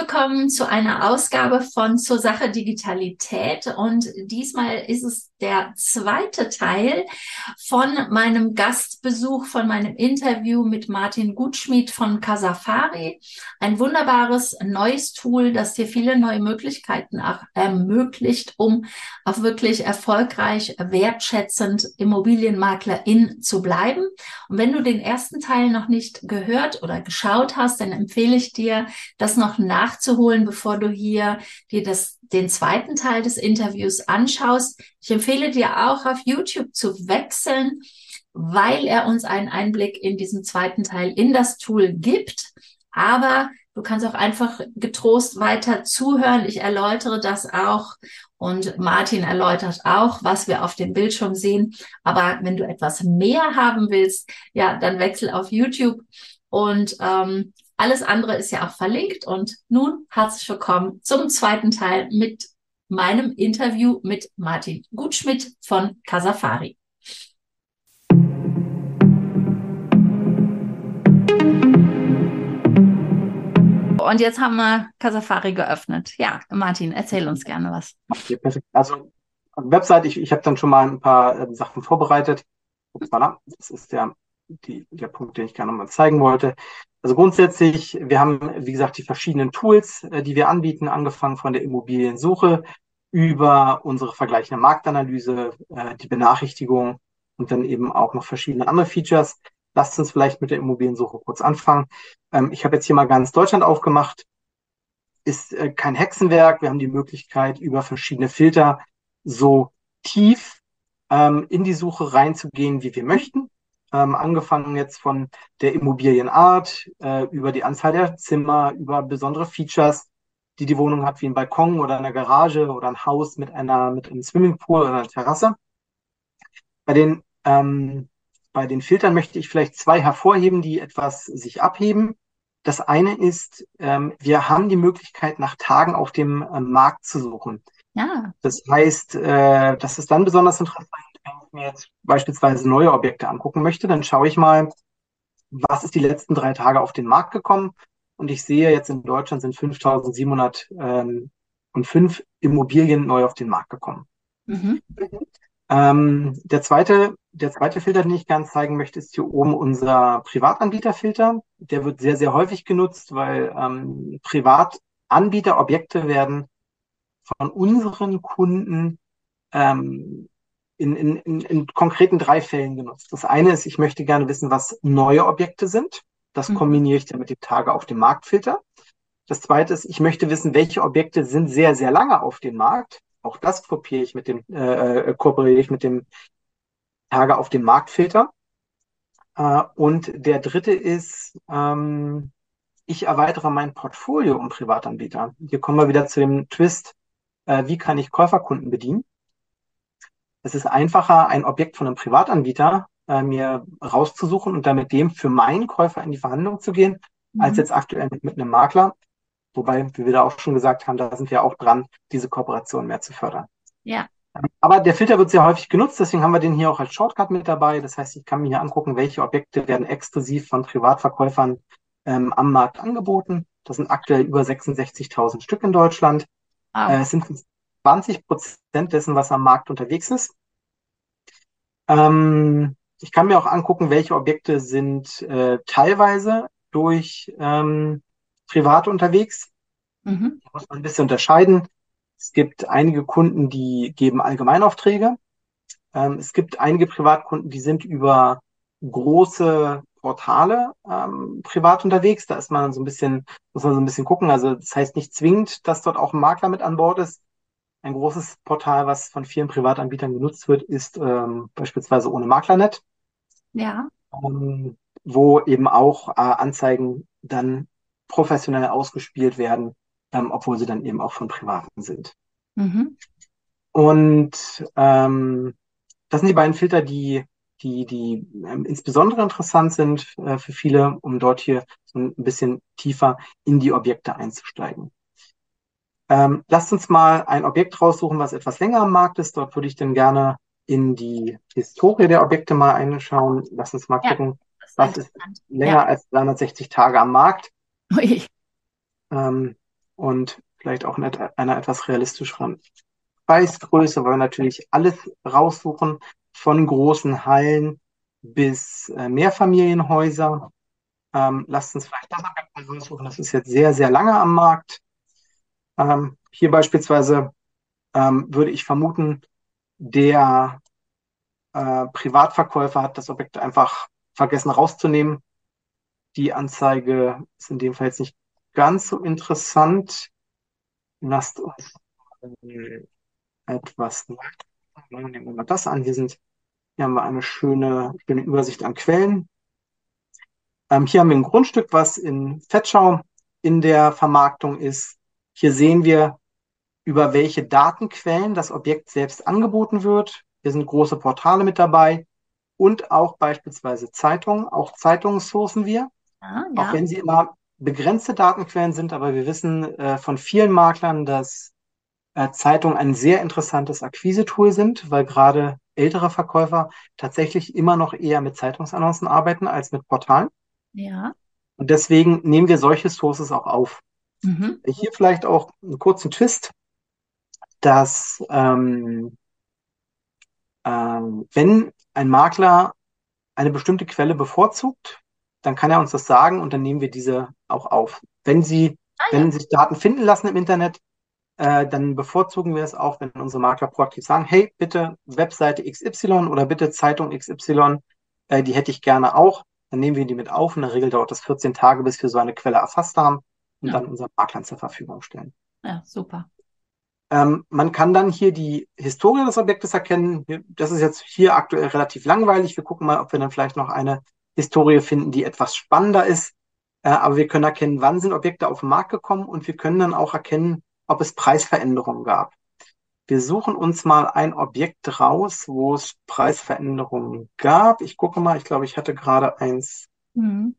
willkommen zu einer Ausgabe von Zur Sache Digitalität. Und diesmal ist es der zweite Teil von meinem Gastbesuch, von meinem Interview mit Martin Gutschmidt von Casafari. Ein wunderbares neues Tool, das dir viele neue Möglichkeiten ermöglicht, um auch wirklich erfolgreich, wertschätzend Immobilienmaklerin zu bleiben. Und wenn du den ersten Teil noch nicht gehört oder geschaut hast, dann empfehle ich dir, das noch nachzuholen, bevor du hier dir das, den zweiten Teil des Interviews anschaust. Ich empfehle dir auch auf YouTube zu wechseln, weil er uns einen Einblick in diesen zweiten Teil in das Tool gibt. Aber du kannst auch einfach getrost weiter zuhören. Ich erläutere das auch und Martin erläutert auch, was wir auf dem Bildschirm sehen. Aber wenn du etwas mehr haben willst, ja, dann wechsel auf YouTube und ähm, alles andere ist ja auch verlinkt. Und nun herzlich willkommen zum zweiten Teil mit meinem Interview mit Martin Gutschmidt von Casafari. Und jetzt haben wir Casafari geöffnet. Ja, Martin, erzähl uns gerne was. Okay, perfekt. Also Website, ich, ich habe dann schon mal ein paar äh, Sachen vorbereitet. Voilà, das ist der, die, der Punkt, den ich gerne mal zeigen wollte. Also grundsätzlich, wir haben, wie gesagt, die verschiedenen Tools, äh, die wir anbieten, angefangen von der Immobiliensuche über unsere vergleichende Marktanalyse, äh, die Benachrichtigung und dann eben auch noch verschiedene andere Features. Lasst uns vielleicht mit der Immobiliensuche kurz anfangen. Ähm, ich habe jetzt hier mal ganz Deutschland aufgemacht. Ist äh, kein Hexenwerk. Wir haben die Möglichkeit, über verschiedene Filter so tief ähm, in die Suche reinzugehen, wie wir möchten ähm, angefangen jetzt von der Immobilienart, äh, über die Anzahl der Zimmer, über besondere Features, die die Wohnung hat, wie ein Balkon oder eine Garage oder ein Haus mit einer mit einem Swimmingpool oder einer Terrasse. Bei den ähm, bei den Filtern möchte ich vielleicht zwei hervorheben, die etwas sich abheben. Das eine ist, ähm, wir haben die Möglichkeit, nach Tagen auf dem äh, Markt zu suchen. Ja. Das heißt, äh, das ist dann besonders interessant, wenn ich mir jetzt beispielsweise neue Objekte angucken möchte, dann schaue ich mal, was ist die letzten drei Tage auf den Markt gekommen. Und ich sehe jetzt in Deutschland sind 5.705 ähm, Immobilien neu auf den Markt gekommen. Mhm. Ähm, der zweite, der zweite Filter, den ich gerne zeigen möchte, ist hier oben unser Privatanbieterfilter. Der wird sehr, sehr häufig genutzt, weil ähm, Privatanbieterobjekte werden von unseren Kunden ähm, in, in, in, in konkreten drei Fällen genutzt. Das eine ist, ich möchte gerne wissen, was neue Objekte sind. Das mhm. kombiniere ich dann mit dem Tage auf dem Marktfilter. Das zweite ist, ich möchte wissen, welche Objekte sind sehr, sehr lange auf dem Markt. Auch das kopiere ich mit dem, äh, äh kooperiere ich mit dem Tage auf dem Marktfilter. Äh, und der dritte ist, ähm, ich erweitere mein Portfolio um Privatanbieter. Hier kommen wir wieder zu dem Twist, äh, wie kann ich Käuferkunden bedienen. Es ist einfacher, ein Objekt von einem Privatanbieter äh, mir rauszusuchen und damit dem für meinen Käufer in die Verhandlung zu gehen, mhm. als jetzt aktuell mit, mit, einem Makler. Wobei, wie wir da auch schon gesagt haben, da sind wir auch dran, diese Kooperation mehr zu fördern. Ja. Ähm, aber der Filter wird sehr häufig genutzt, deswegen haben wir den hier auch als Shortcut mit dabei. Das heißt, ich kann mir hier angucken, welche Objekte werden exklusiv von Privatverkäufern ähm, am Markt angeboten. Das sind aktuell über 66.000 Stück in Deutschland. Ah. Äh, es sind 20 Prozent dessen, was am Markt unterwegs ist. Ähm, ich kann mir auch angucken, welche Objekte sind äh, teilweise durch ähm, Private unterwegs. Mhm. Da muss man ein bisschen unterscheiden. Es gibt einige Kunden, die geben Allgemeinaufträge. Ähm, es gibt einige Privatkunden, die sind über große Portale ähm, privat unterwegs. Da ist man so ein bisschen, muss man so ein bisschen gucken. Also das heißt nicht zwingend, dass dort auch ein Makler mit an Bord ist. Ein großes Portal, was von vielen Privatanbietern genutzt wird, ist ähm, beispielsweise ohne Maklernet. Ja. Ähm, wo eben auch äh, Anzeigen dann professionell ausgespielt werden, ähm, obwohl sie dann eben auch von Privaten sind. Mhm. Und ähm, das sind die beiden Filter, die die, die ähm, insbesondere interessant sind äh, für viele, um dort hier so ein bisschen tiefer in die Objekte einzusteigen. Ähm, lasst uns mal ein Objekt raussuchen, was etwas länger am Markt ist. Dort würde ich dann gerne in die Historie der Objekte mal einschauen. Lass uns mal ja, gucken, was ist länger ja. als 360 Tage am Markt. Ähm, und vielleicht auch in einer etwas realistischeren Preisgröße, weil wir natürlich alles raussuchen, von großen Hallen bis äh, Mehrfamilienhäuser. Ähm, lasst uns vielleicht das mal raussuchen. Das ist jetzt sehr, sehr lange am Markt. Ähm, hier beispielsweise ähm, würde ich vermuten, der äh, Privatverkäufer hat das Objekt einfach vergessen rauszunehmen. Die Anzeige ist in dem Fall jetzt nicht ganz so interessant. Lasst uns etwas nehmen wir mal das an. Hier sind, hier haben wir eine schöne, schöne Übersicht an Quellen. Ähm, hier haben wir ein Grundstück, was in Fettschau in der Vermarktung ist. Hier sehen wir, über welche Datenquellen das Objekt selbst angeboten wird. Hier sind große Portale mit dabei und auch beispielsweise Zeitungen. Auch Zeitungen sourcen wir, ah, ja. auch wenn sie immer begrenzte Datenquellen sind. Aber wir wissen äh, von vielen Maklern, dass äh, Zeitungen ein sehr interessantes Akquise-Tool sind, weil gerade ältere Verkäufer tatsächlich immer noch eher mit Zeitungsannoncen arbeiten als mit Portalen. Ja. Und deswegen nehmen wir solche Sources auch auf. Mhm. Hier vielleicht auch einen kurzen Twist, dass ähm, ähm, wenn ein Makler eine bestimmte Quelle bevorzugt, dann kann er uns das sagen und dann nehmen wir diese auch auf. Wenn sie, ah, ja. wenn sich Daten finden lassen im Internet, äh, dann bevorzugen wir es auch, wenn unsere Makler proaktiv sagen, hey, bitte Webseite XY oder bitte Zeitung XY, äh, die hätte ich gerne auch. Dann nehmen wir die mit auf. In der Regel dauert das 14 Tage, bis wir so eine Quelle erfasst haben und ja. dann unseren Maklern zur Verfügung stellen. Ja, super. Ähm, man kann dann hier die Historie des Objektes erkennen. Das ist jetzt hier aktuell relativ langweilig. Wir gucken mal, ob wir dann vielleicht noch eine Historie finden, die etwas spannender ist. Äh, aber wir können erkennen, wann sind Objekte auf den Markt gekommen und wir können dann auch erkennen, ob es Preisveränderungen gab. Wir suchen uns mal ein Objekt raus, wo es Preisveränderungen gab. Ich gucke mal, ich glaube, ich hatte gerade eins. Mhm.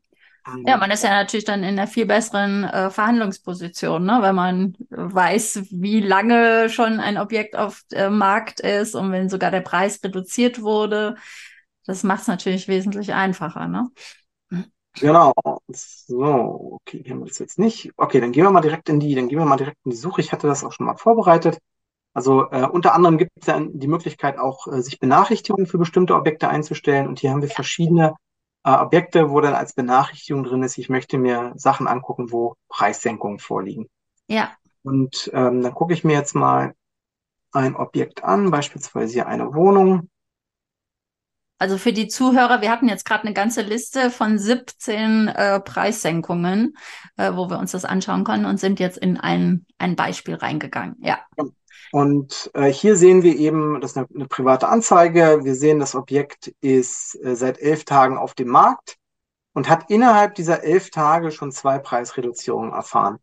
Ja, man ist ja natürlich dann in einer viel besseren äh, Verhandlungsposition, ne? wenn man weiß, wie lange schon ein Objekt auf dem Markt ist und wenn sogar der Preis reduziert wurde. Das macht es natürlich wesentlich einfacher. Ne? Genau. So, okay, hier haben wir das jetzt nicht. Okay, dann gehen wir mal direkt in die, dann gehen wir mal direkt in die Suche. Ich hatte das auch schon mal vorbereitet. Also äh, unter anderem gibt es ja die Möglichkeit auch, äh, sich Benachrichtigungen für bestimmte Objekte einzustellen. Und hier haben wir verschiedene äh, Objekte, wo dann als Benachrichtigung drin ist, ich möchte mir Sachen angucken, wo Preissenkungen vorliegen. Ja. Und ähm, dann gucke ich mir jetzt mal ein Objekt an, beispielsweise hier eine Wohnung. Also für die Zuhörer, wir hatten jetzt gerade eine ganze Liste von 17 äh, Preissenkungen, äh, wo wir uns das anschauen können und sind jetzt in ein, ein Beispiel reingegangen. Ja. Und äh, hier sehen wir eben, das ist eine, eine, private Anzeige. Wir sehen, das Objekt ist äh, seit elf Tagen auf dem Markt und hat innerhalb dieser elf Tage schon zwei Preisreduzierungen erfahren.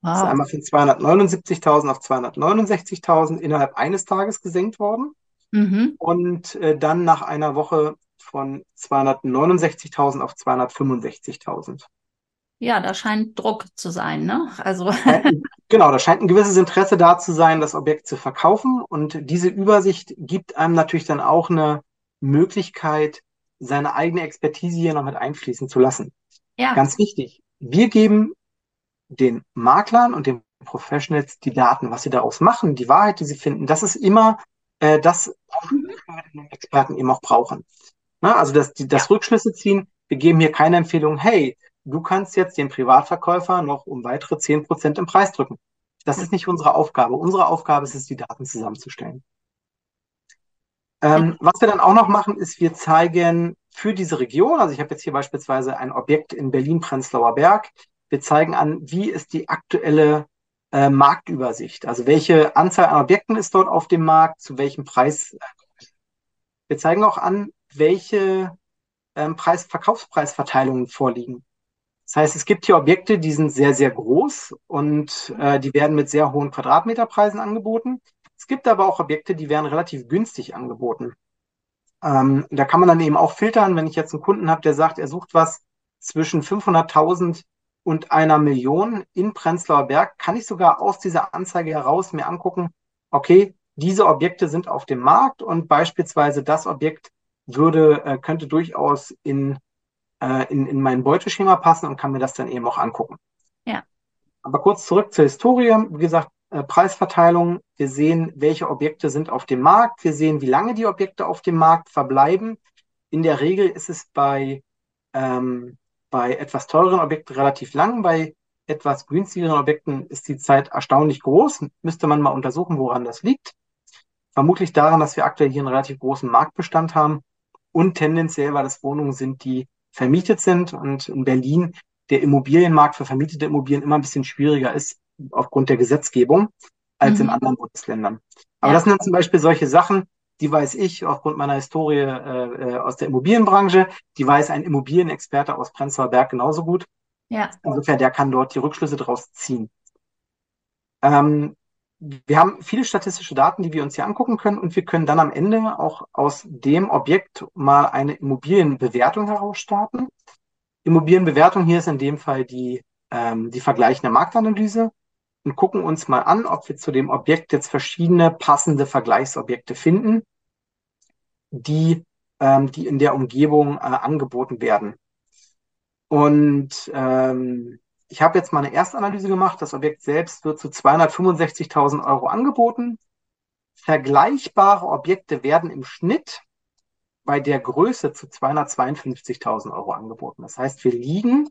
Wow. Das ist einmal von 279.000 auf 269.000 innerhalb eines Tages gesenkt worden. Mhm. Und äh, dann nach einer Woche von 269.000 auf 265.000. Ja, da scheint Druck zu sein, ne? Also. genau, da scheint ein gewisses Interesse da zu sein, das Objekt zu verkaufen. Und diese Übersicht gibt einem natürlich dann auch eine Möglichkeit, seine eigene Expertise hier noch mit einfließen zu lassen. Ja. Ganz wichtig. Wir geben den Maklern und den Professionals die Daten, was sie daraus machen, die Wahrheit, die sie finden. Das ist immer äh, das, was Experten eben auch brauchen. Na, also das, die, das Rückschlüsse ziehen. Wir geben hier keine Empfehlung, hey, du kannst jetzt den Privatverkäufer noch um weitere zehn Prozent im Preis drücken. Das ist nicht unsere Aufgabe. Unsere Aufgabe ist es, die Daten zusammenzustellen. Ähm, was wir dann auch noch machen, ist, wir zeigen für diese Region, also ich habe jetzt hier beispielsweise ein Objekt in Berlin-Prenzlauer Berg, wir zeigen an, wie ist die aktuelle äh, Marktübersicht, also welche Anzahl an Objekten ist dort auf dem Markt, zu welchem Preis. Wir zeigen auch an, welche ähm, Preis Verkaufspreisverteilungen vorliegen. Das heißt, es gibt hier Objekte, die sind sehr, sehr groß und äh, die werden mit sehr hohen Quadratmeterpreisen angeboten. Es gibt aber auch Objekte, die werden relativ günstig angeboten. Ähm, da kann man dann eben auch filtern, wenn ich jetzt einen Kunden habe, der sagt, er sucht was zwischen 500.000 und einer Million in Prenzlauer Berg, kann ich sogar aus dieser Anzeige heraus mir angucken, okay, diese Objekte sind auf dem Markt und beispielsweise das Objekt würde, äh, könnte durchaus in äh, in, in mein Beuteschema passen und kann mir das dann eben auch angucken. Ja. aber kurz zurück zur Historie. Wie gesagt, äh, Preisverteilung. Wir sehen, welche Objekte sind auf dem Markt. Wir sehen, wie lange die Objekte auf dem Markt verbleiben. In der Regel ist es bei, ähm, bei etwas teureren Objekten relativ lang. Bei etwas günstigeren Objekten ist die Zeit erstaunlich groß. Müsste man mal untersuchen, woran das liegt. Vermutlich daran, dass wir aktuell hier einen relativ großen Marktbestand haben und tendenziell, weil es Wohnungen sind, die vermietet sind und in Berlin der Immobilienmarkt für vermietete Immobilien immer ein bisschen schwieriger ist aufgrund der Gesetzgebung als mhm. in anderen Bundesländern. Aber ja. das sind dann zum Beispiel solche Sachen, die weiß ich aufgrund meiner Historie äh, äh aus der Immobilienbranche, die weiß ein Immobilienexperte aus Prenzlauer Berg genauso gut. Ja. Insofern, der kann dort die Rückschlüsse daraus ziehen. Ähm, wir haben viele statistische Daten, die wir uns hier angucken können und wir können dann am Ende auch aus dem Objekt mal eine Immobilienbewertung herausstarten. Immobilienbewertung hier ist in dem Fall die, ähm, die vergleichende Marktanalyse und gucken uns mal an, ob wir zu dem Objekt jetzt verschiedene passende Vergleichsobjekte finden, die, ähm, die in der Umgebung äh, angeboten werden. Und ähm, ich habe jetzt mal eine Erstanalyse gemacht. Das Objekt selbst wird zu 265.000 Euro angeboten. Vergleichbare Objekte werden im Schnitt bei der Größe zu 252.000 Euro angeboten. Das heißt, wir liegen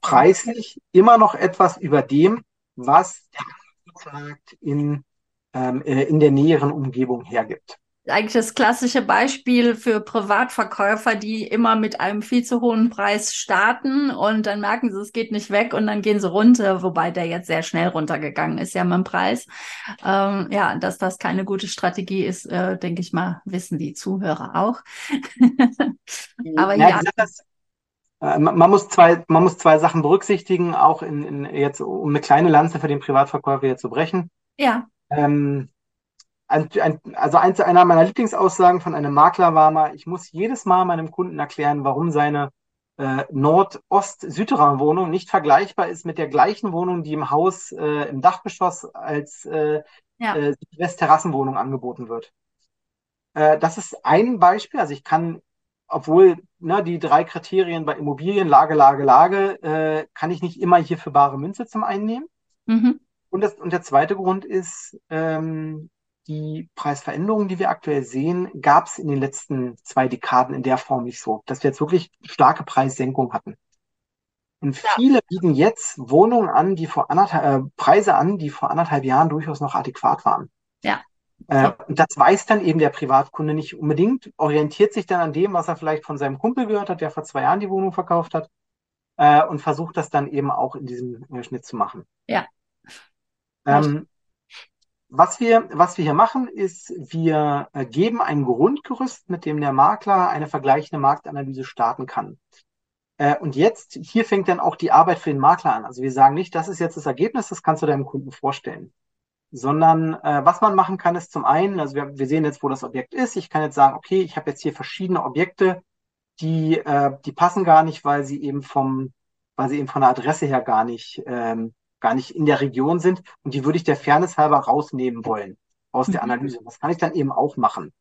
preislich immer noch etwas über dem, was der Angebotsmarkt in, ähm, äh, in der näheren Umgebung hergibt eigentlich das klassische Beispiel für Privatverkäufer, die immer mit einem viel zu hohen Preis starten und dann merken sie, es geht nicht weg und dann gehen sie runter, wobei der jetzt sehr schnell runtergegangen ist ja mit dem Preis. Ähm, ja, dass das keine gute Strategie ist, äh, denke ich mal, wissen die Zuhörer auch. Aber ja. ja. Das, äh, man muss zwei, man muss zwei Sachen berücksichtigen, auch in, in jetzt, um eine kleine Lanze für den Privatverkäufer hier zu brechen. Ja. Ähm, ein, ein, also eins, einer meiner Lieblingsaussagen von einem Makler war mal, ich muss jedes Mal meinem Kunden erklären, warum seine äh, Nord-Ost-Südterrain-Wohnung nicht vergleichbar ist mit der gleichen Wohnung, die im Haus äh, im Dachgeschoss als äh, ja. äh, Südwest-Terrassenwohnung angeboten wird. Äh, das ist ein Beispiel. Also ich kann, obwohl ne, die drei Kriterien bei Immobilien, Lage, Lage, Lage, äh, kann ich nicht immer hier für bare Münze zum Einnehmen. Mhm. Und, das, und der zweite Grund ist, ähm, die Preisveränderungen, die wir aktuell sehen, gab es in den letzten zwei Dekaden in der Form nicht so, dass wir jetzt wirklich starke Preissenkungen hatten. Und viele ja. bieten jetzt Wohnungen an, die vor anderthalb, äh, Preise an, die vor anderthalb Jahren durchaus noch adäquat waren. Ja. Äh, und das weiß dann eben der Privatkunde nicht unbedingt, orientiert sich dann an dem, was er vielleicht von seinem Kumpel gehört hat, der vor zwei Jahren die Wohnung verkauft hat, äh, und versucht das dann eben auch in diesem äh, Schnitt zu machen. Ja. Ähm, was wir, was wir hier machen, ist, wir äh, geben ein Grundgerüst, mit dem der Makler eine vergleichende Marktanalyse starten kann. Äh, und jetzt, hier fängt dann auch die Arbeit für den Makler an. Also wir sagen nicht, das ist jetzt das Ergebnis, das kannst du deinem Kunden vorstellen. Sondern äh, was man machen kann, ist zum einen, also wir, wir sehen jetzt, wo das Objekt ist. Ich kann jetzt sagen, okay, ich habe jetzt hier verschiedene Objekte, die, äh, die passen gar nicht, weil sie eben vom, weil sie eben von der Adresse her gar nicht ähm, gar nicht in der Region sind und die würde ich der Fairness halber rausnehmen wollen aus mhm. der Analyse. Das kann ich dann eben auch machen.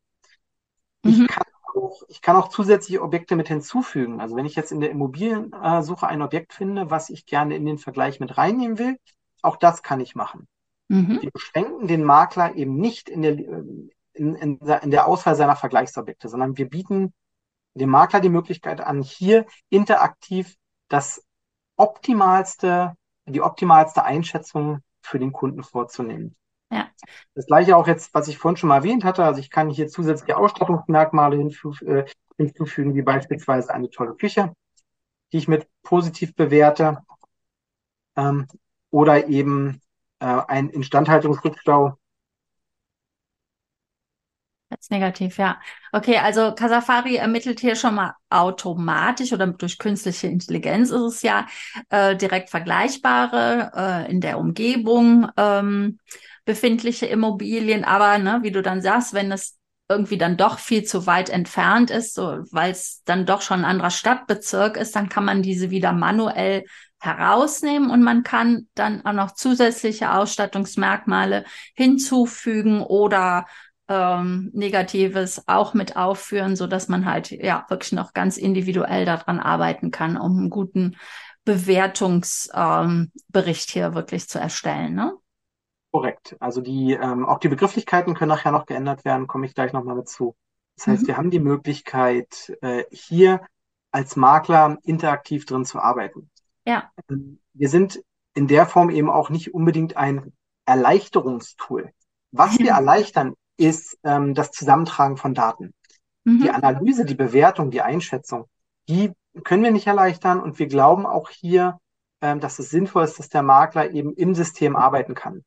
Mhm. Ich, kann auch, ich kann auch zusätzliche Objekte mit hinzufügen. Also wenn ich jetzt in der Immobiliensuche ein Objekt finde, was ich gerne in den Vergleich mit reinnehmen will, auch das kann ich machen. Mhm. Wir beschränken den Makler eben nicht in der, in, in, in der Auswahl seiner Vergleichsobjekte, sondern wir bieten dem Makler die Möglichkeit an, hier interaktiv das optimalste die optimalste Einschätzung für den Kunden vorzunehmen. Ja. Das gleiche auch jetzt, was ich vorhin schon mal erwähnt hatte. Also ich kann hier zusätzliche Ausstattungsmerkmale äh, hinzufügen, wie beispielsweise eine tolle Küche, die ich mit positiv bewerte, ähm, oder eben äh, ein Instandhaltungsrückstau, Als negativ, ja. Okay, also Casafari ermittelt hier schon mal automatisch oder durch künstliche Intelligenz ist es ja äh, direkt vergleichbare äh, in der Umgebung ähm, befindliche Immobilien. Aber ne, wie du dann sagst, wenn es irgendwie dann doch viel zu weit entfernt ist, so, weil es dann doch schon ein anderer Stadtbezirk ist, dann kann man diese wieder manuell herausnehmen und man kann dann auch noch zusätzliche Ausstattungsmerkmale hinzufügen oder ähm, Negatives auch mit aufführen, so dass man halt ja wirklich noch ganz individuell daran arbeiten kann, um einen guten Bewertungsbericht ähm, hier wirklich zu erstellen, ne? Korrekt. Also die, ähm, auch die Begrifflichkeiten können nachher noch geändert werden, komme ich gleich nochmal dazu. Das heißt, mhm. wir haben die Möglichkeit, äh, hier als Makler interaktiv drin zu arbeiten. Ja. Ähm, wir sind in der Form eben auch nicht unbedingt ein Erleichterungstool. Was wir erleichtern, ist ähm, das Zusammentragen von Daten. Mhm. Die Analyse, die Bewertung, die Einschätzung, die können wir nicht erleichtern und wir glauben auch hier, ähm, dass es sinnvoll ist, dass der Makler eben im System arbeiten kann.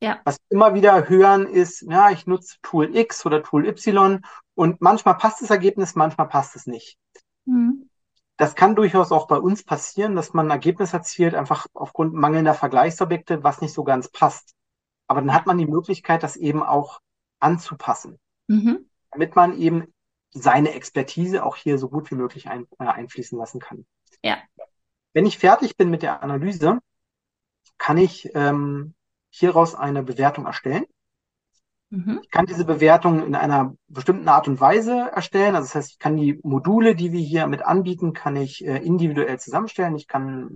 Ja. Was wir immer wieder hören ist, ja, ich nutze Tool X oder Tool Y und manchmal passt das Ergebnis, manchmal passt es nicht. Mhm. Das kann durchaus auch bei uns passieren, dass man ein Ergebnis erzielt, einfach aufgrund mangelnder Vergleichsobjekte, was nicht so ganz passt. Aber dann hat man die Möglichkeit, das eben auch anzupassen, mhm. damit man eben seine Expertise auch hier so gut wie möglich ein, äh, einfließen lassen kann. Ja. Wenn ich fertig bin mit der Analyse, kann ich ähm, hieraus eine Bewertung erstellen. Mhm. Ich kann diese Bewertung in einer bestimmten Art und Weise erstellen. Also das heißt, ich kann die Module, die wir hier mit anbieten, kann ich äh, individuell zusammenstellen. Ich kann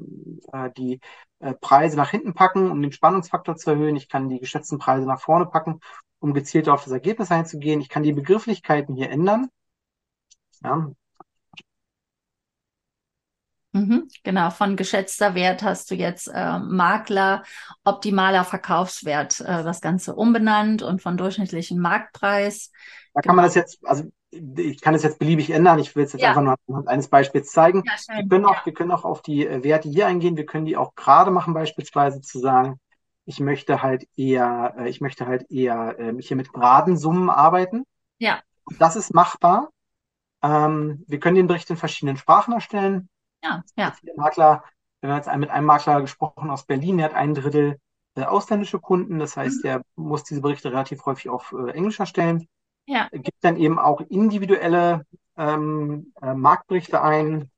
äh, die äh, Preise nach hinten packen, um den Spannungsfaktor zu erhöhen. Ich kann die geschätzten Preise nach vorne packen, um gezielt auf das Ergebnis einzugehen. Ich kann die Begrifflichkeiten hier ändern. Ja, Mhm, genau, von geschätzter Wert hast du jetzt äh, Makler, optimaler Verkaufswert, äh, das Ganze umbenannt und von durchschnittlichen Marktpreis. Da kann man das jetzt, also ich kann es jetzt beliebig ändern. Ich will es jetzt ja. einfach nur anhand eines Beispiels zeigen. Ja, wir, können auch, ja. wir können auch auf die äh, Werte hier eingehen. Wir können die auch gerade machen, beispielsweise zu sagen, ich möchte halt eher, äh, ich möchte halt eher äh, hier mit geraden Summen arbeiten. Ja. Das ist machbar. Ähm, wir können den Bericht in verschiedenen Sprachen erstellen. Ja, ja. Makler, wir haben jetzt mit einem Makler gesprochen aus Berlin, der hat ein Drittel äh, ausländische Kunden, das heißt, mhm. er muss diese Berichte relativ häufig auf äh, Englisch erstellen. Ja. Gibt dann eben auch individuelle ähm, äh, Marktberichte ein.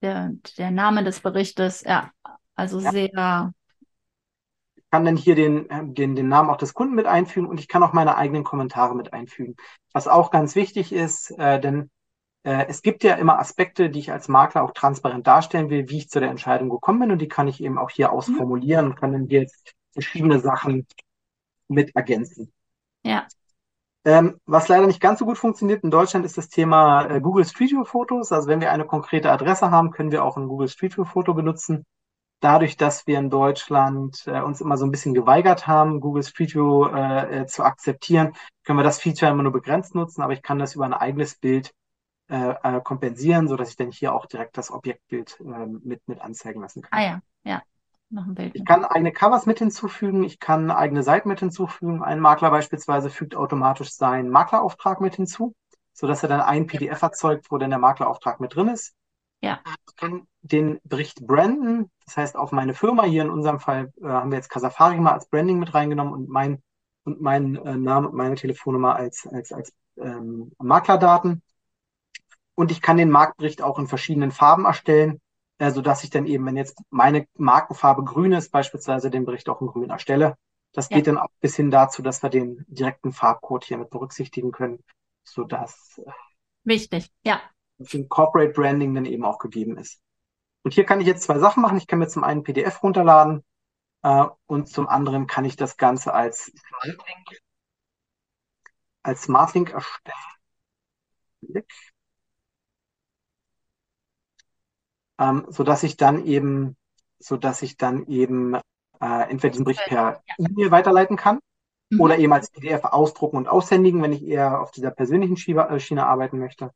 Der, der Name des Berichtes, ja, also ja. sehr. Ich kann dann hier den, den, den Namen auch des Kunden mit einfügen und ich kann auch meine eigenen Kommentare mit einfügen. Was auch ganz wichtig ist, äh, denn äh, es gibt ja immer Aspekte, die ich als Makler auch transparent darstellen will, wie ich zu der Entscheidung gekommen bin und die kann ich eben auch hier ausformulieren und kann dann hier jetzt verschiedene Sachen mit ergänzen. Ja. Ähm, was leider nicht ganz so gut funktioniert in Deutschland ist das Thema äh, Google Street View Fotos. Also wenn wir eine konkrete Adresse haben, können wir auch ein Google Street View Foto benutzen. Dadurch, dass wir in Deutschland äh, uns immer so ein bisschen geweigert haben, Google Street View äh, äh zu akzeptieren, können wir das Feature immer nur begrenzt nutzen, aber ich kann das über ein eigenes Bild äh, äh, kompensieren, so dass ich dann hier auch direkt das Objektbild äh, mit, mit anzeigen lassen kann. Ah ja, ja. Noch ein Bild. Ich kann eigene Covers mit hinzufügen, ich kann eigene Seiten mit hinzufügen. Ein Makler beispielsweise fügt automatisch seinen Maklerauftrag mit hinzu, so dass er dann ein PDF erzeugt, wo dann der Maklerauftrag mit drin ist. Ja. Ich kann den Bericht branden, das heißt auf meine Firma, hier in unserem Fall äh, haben wir jetzt Casafari mal als Branding mit reingenommen und mein und meinen äh, Namen und meine Telefonnummer als, als, als ähm, Maklerdaten. Und ich kann den Marktbericht auch in verschiedenen Farben erstellen, äh, so dass ich dann eben, wenn jetzt meine Markenfarbe grün ist, beispielsweise den Bericht auch in grün erstelle. Das ja. geht dann auch bis hin dazu, dass wir den direkten Farbcode hier mit berücksichtigen können, so dass äh, wichtig, ja. Für Corporate Branding dann eben auch gegeben ist. Und hier kann ich jetzt zwei Sachen machen. Ich kann mir zum einen PDF runterladen äh, und zum anderen kann ich das Ganze als Smartlink, als Smartlink erstellen. Ähm, so dass ich dann eben, so dass ich dann eben äh, entweder diesen Bericht per E-Mail weiterleiten kann mhm. oder eben als PDF ausdrucken und aushändigen, wenn ich eher auf dieser persönlichen Schiene, äh, Schiene arbeiten möchte.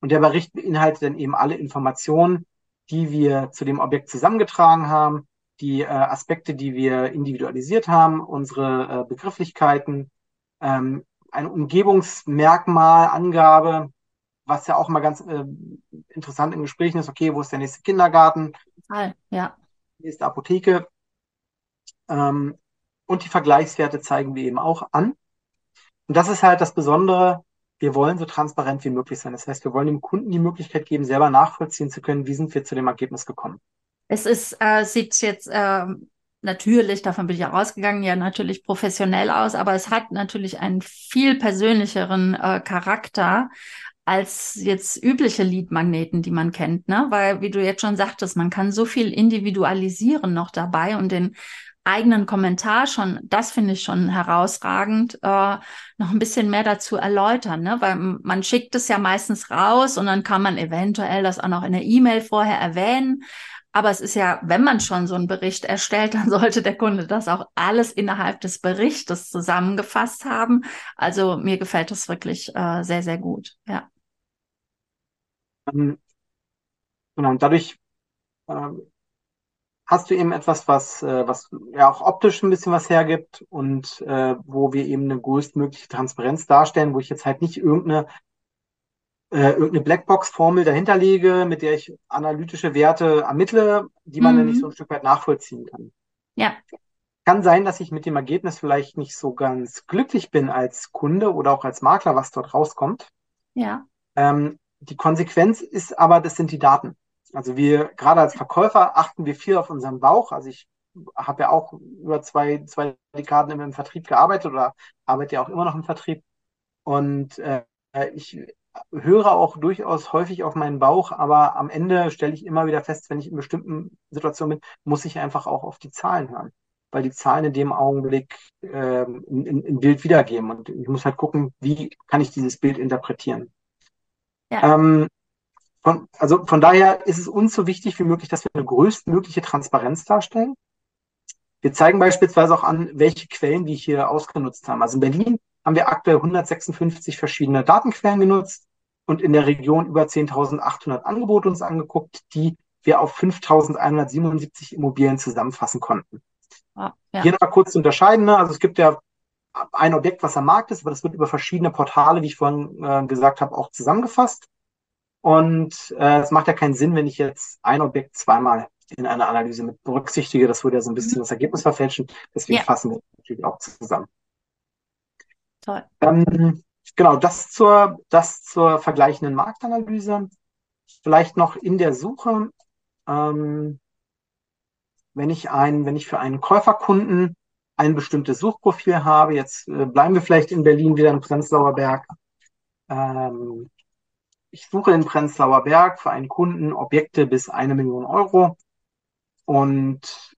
Und der Bericht beinhaltet dann eben alle Informationen, die wir zu dem Objekt zusammengetragen haben, die äh, Aspekte, die wir individualisiert haben, unsere äh, Begrifflichkeiten, ähm, eine Umgebungsmerkmal, Angabe, was ja auch mal ganz äh, interessant in Gesprächen ist, okay, wo ist der nächste Kindergarten? Ja. Nächste Apotheke. Ähm, und die Vergleichswerte zeigen wir eben auch an. Und das ist halt das Besondere. Wir wollen so transparent wie möglich sein. Das heißt, wir wollen dem Kunden die Möglichkeit geben, selber nachvollziehen zu können, wie sind wir zu dem Ergebnis gekommen. Es ist, äh, sieht jetzt äh, natürlich, davon bin ich ja rausgegangen, ja natürlich professionell aus, aber es hat natürlich einen viel persönlicheren äh, Charakter als jetzt übliche Lead-Magneten, die man kennt, ne? Weil, wie du jetzt schon sagtest, man kann so viel individualisieren noch dabei und den eigenen Kommentar schon, das finde ich schon herausragend, äh, noch ein bisschen mehr dazu erläutern, ne? Weil man schickt es ja meistens raus und dann kann man eventuell das auch noch in der E-Mail vorher erwähnen. Aber es ist ja, wenn man schon so einen Bericht erstellt, dann sollte der Kunde das auch alles innerhalb des Berichtes zusammengefasst haben. Also mir gefällt das wirklich äh, sehr, sehr gut. Ja. Ähm, genau, und dadurch ähm, hast du eben etwas, was, äh, was ja auch optisch ein bisschen was hergibt und äh, wo wir eben eine größtmögliche Transparenz darstellen, wo ich jetzt halt nicht irgendeine äh, irgendeine Blackbox-Formel dahinter lege, mit der ich analytische Werte ermittle, die man mhm. dann nicht so ein Stück weit nachvollziehen kann. Ja. Kann sein, dass ich mit dem Ergebnis vielleicht nicht so ganz glücklich bin als Kunde oder auch als Makler, was dort rauskommt. Ja. Ähm, die Konsequenz ist aber, das sind die Daten. Also wir, gerade als Verkäufer, achten wir viel auf unseren Bauch. Also ich habe ja auch über zwei, zwei Dekaden im Vertrieb gearbeitet oder arbeite ja auch immer noch im Vertrieb. Und äh, ich höre auch durchaus häufig auf meinen Bauch, aber am Ende stelle ich immer wieder fest, wenn ich in bestimmten Situationen bin, muss ich einfach auch auf die Zahlen hören. Weil die Zahlen in dem Augenblick äh, in, in, in Bild wiedergeben. Und ich muss halt gucken, wie kann ich dieses Bild interpretieren. Ja. Ähm, von, also von daher ist es uns so wichtig wie möglich, dass wir eine größtmögliche Transparenz darstellen. Wir zeigen beispielsweise auch an, welche Quellen wir hier ausgenutzt haben. Also in Berlin haben wir aktuell 156 verschiedene Datenquellen genutzt und in der Region über 10.800 Angebote uns angeguckt, die wir auf 5.177 Immobilien zusammenfassen konnten. Ah, ja. Hier noch kurz zu unterscheiden. Ne? Also es gibt ja ein Objekt, was am Markt ist, aber das wird über verschiedene Portale, wie ich vorhin äh, gesagt habe, auch zusammengefasst. Und äh, es macht ja keinen Sinn, wenn ich jetzt ein Objekt zweimal in einer Analyse mit berücksichtige. Das würde ja so ein bisschen mhm. das Ergebnis verfälschen. Deswegen ja. fassen wir natürlich auch zusammen. Toll. Ähm, genau, das zur, das zur vergleichenden Marktanalyse. Vielleicht noch in der Suche, ähm, wenn ich ein, wenn ich für einen Käuferkunden ein bestimmtes Suchprofil habe. Jetzt äh, bleiben wir vielleicht in Berlin wieder in Prenzlauer Berg. Ähm, ich suche in Prenzlauer Berg für einen Kunden Objekte bis eine Million Euro und,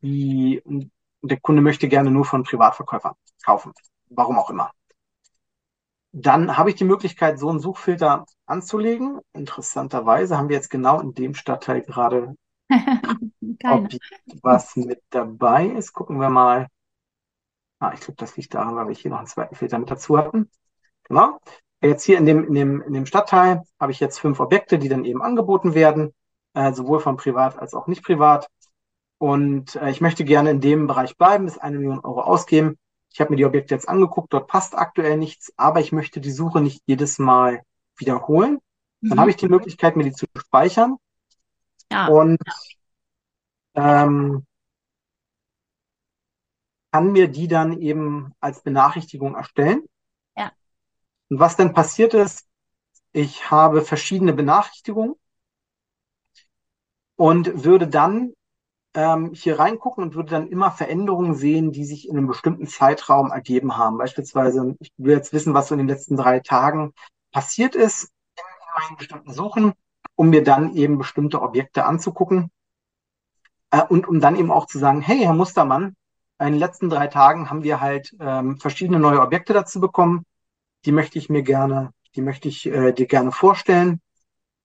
die, und der Kunde möchte gerne nur von Privatverkäufern kaufen, warum auch immer. Dann habe ich die Möglichkeit, so einen Suchfilter anzulegen. Interessanterweise haben wir jetzt genau in dem Stadtteil gerade ob was mit dabei ist. Gucken wir mal. Ah, ich glaube, das liegt daran, weil wir hier noch einen zweiten Filter mit dazu hatten. Genau. Jetzt hier in dem, in dem, in dem Stadtteil habe ich jetzt fünf Objekte, die dann eben angeboten werden, äh, sowohl von privat als auch nicht privat. Und äh, ich möchte gerne in dem Bereich bleiben, bis eine Million Euro ausgeben. Ich habe mir die Objekte jetzt angeguckt, dort passt aktuell nichts, aber ich möchte die Suche nicht jedes Mal wiederholen. Dann mhm. habe ich die Möglichkeit, mir die zu speichern. Ja. Und ähm, kann mir die dann eben als Benachrichtigung erstellen. Ja. Und was dann passiert ist, ich habe verschiedene Benachrichtigungen und würde dann ähm, hier reingucken und würde dann immer Veränderungen sehen, die sich in einem bestimmten Zeitraum ergeben haben. Beispielsweise, ich will jetzt wissen, was so in den letzten drei Tagen passiert ist in meinen bestimmten Suchen, um mir dann eben bestimmte Objekte anzugucken äh, und um dann eben auch zu sagen, hey, Herr Mustermann, in den letzten drei Tagen haben wir halt ähm, verschiedene neue Objekte dazu bekommen. Die möchte ich mir gerne, die möchte ich äh, dir gerne vorstellen.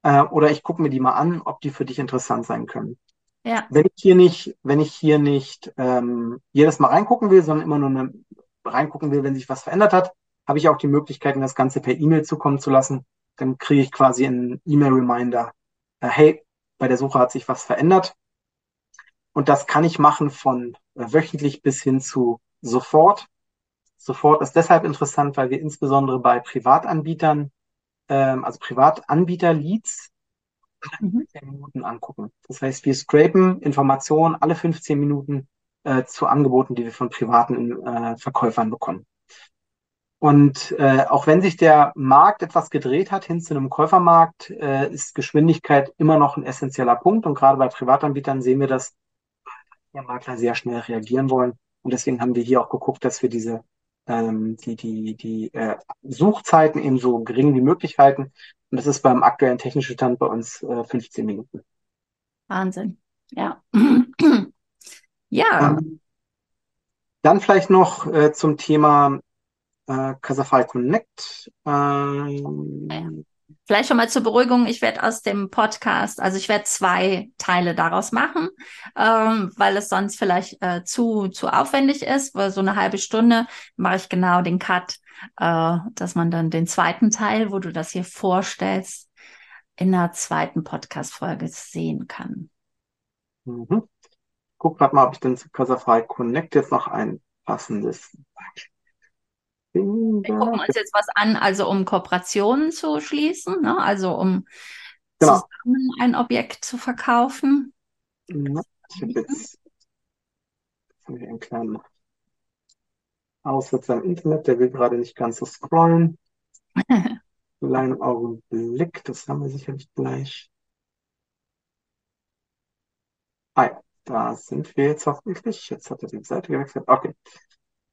Äh, oder ich gucke mir die mal an, ob die für dich interessant sein können. Ja. Wenn ich hier nicht, wenn ich hier nicht ähm, jedes Mal reingucken will, sondern immer nur eine, reingucken will, wenn sich was verändert hat, habe ich auch die Möglichkeit, das Ganze per E-Mail zukommen zu lassen. Dann kriege ich quasi einen E-Mail-Reminder. Äh, hey, bei der Suche hat sich was verändert. Und das kann ich machen von wöchentlich bis hin zu sofort. Sofort ist deshalb interessant, weil wir insbesondere bei Privatanbietern, ähm, also Privatanbieter-Leads, mhm. 15 Minuten angucken. Das heißt, wir scrapen Informationen alle 15 Minuten äh, zu Angeboten, die wir von privaten äh, Verkäufern bekommen. Und äh, auch wenn sich der Markt etwas gedreht hat hin zu einem Käufermarkt, äh, ist Geschwindigkeit immer noch ein essentieller Punkt. Und gerade bei Privatanbietern sehen wir, dass der Makler sehr schnell reagieren wollen. Und deswegen haben wir hier auch geguckt, dass wir diese ähm, die, die, die äh, Suchzeiten eben so gering wie möglich halten. Und das ist beim aktuellen technischen Stand bei uns äh, 15 Minuten. Wahnsinn. Ja. ja. Ähm, dann vielleicht noch äh, zum Thema äh, Casafy Connect. Ähm, Vielleicht schon mal zur Beruhigung, ich werde aus dem Podcast, also ich werde zwei Teile daraus machen, ähm, weil es sonst vielleicht äh, zu, zu aufwendig ist, weil so eine halbe Stunde mache ich genau den Cut, äh, dass man dann den zweiten Teil, wo du das hier vorstellst, in der zweiten Podcast-Folge sehen kann. Mhm. Guck gerade mal, ob ich denn zu Casafy Connect jetzt noch ein passendes wir gucken uns jetzt was an, also um Kooperationen zu schließen, ne? also um genau. zusammen ein Objekt zu verkaufen. Ja, ich habe jetzt, jetzt habe ich einen kleinen Aussetzer im Internet, der will gerade nicht ganz so scrollen. Kleinen Augenblick, das haben wir sicherlich gleich. Ah ja, da sind wir jetzt hoffentlich. Jetzt hat er die Seite gewechselt. Okay.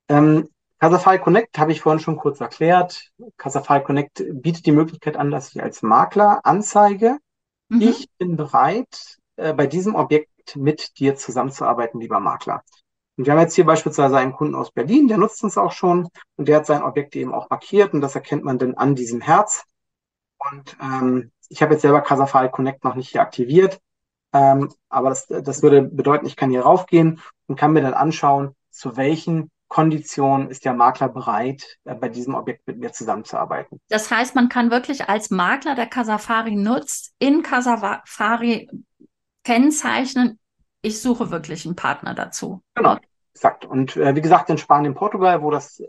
Ähm, Casafy Connect habe ich vorhin schon kurz erklärt. Casafy Connect bietet die Möglichkeit an, dass ich als Makler anzeige, mhm. ich bin bereit, äh, bei diesem Objekt mit dir zusammenzuarbeiten, lieber Makler. Und wir haben jetzt hier beispielsweise einen Kunden aus Berlin, der nutzt uns auch schon und der hat sein Objekt eben auch markiert und das erkennt man dann an diesem Herz. Und ähm, ich habe jetzt selber Casafy Connect noch nicht hier aktiviert, ähm, aber das, das würde bedeuten, ich kann hier raufgehen und kann mir dann anschauen, zu welchen Kondition ist der Makler bereit, äh, bei diesem Objekt mit mir zusammenzuarbeiten. Das heißt, man kann wirklich als Makler, der Casafari nutzt, in Casafari kennzeichnen, ich suche wirklich einen Partner dazu. Genau, exakt. Und äh, wie gesagt, in Spanien, in Portugal, wo das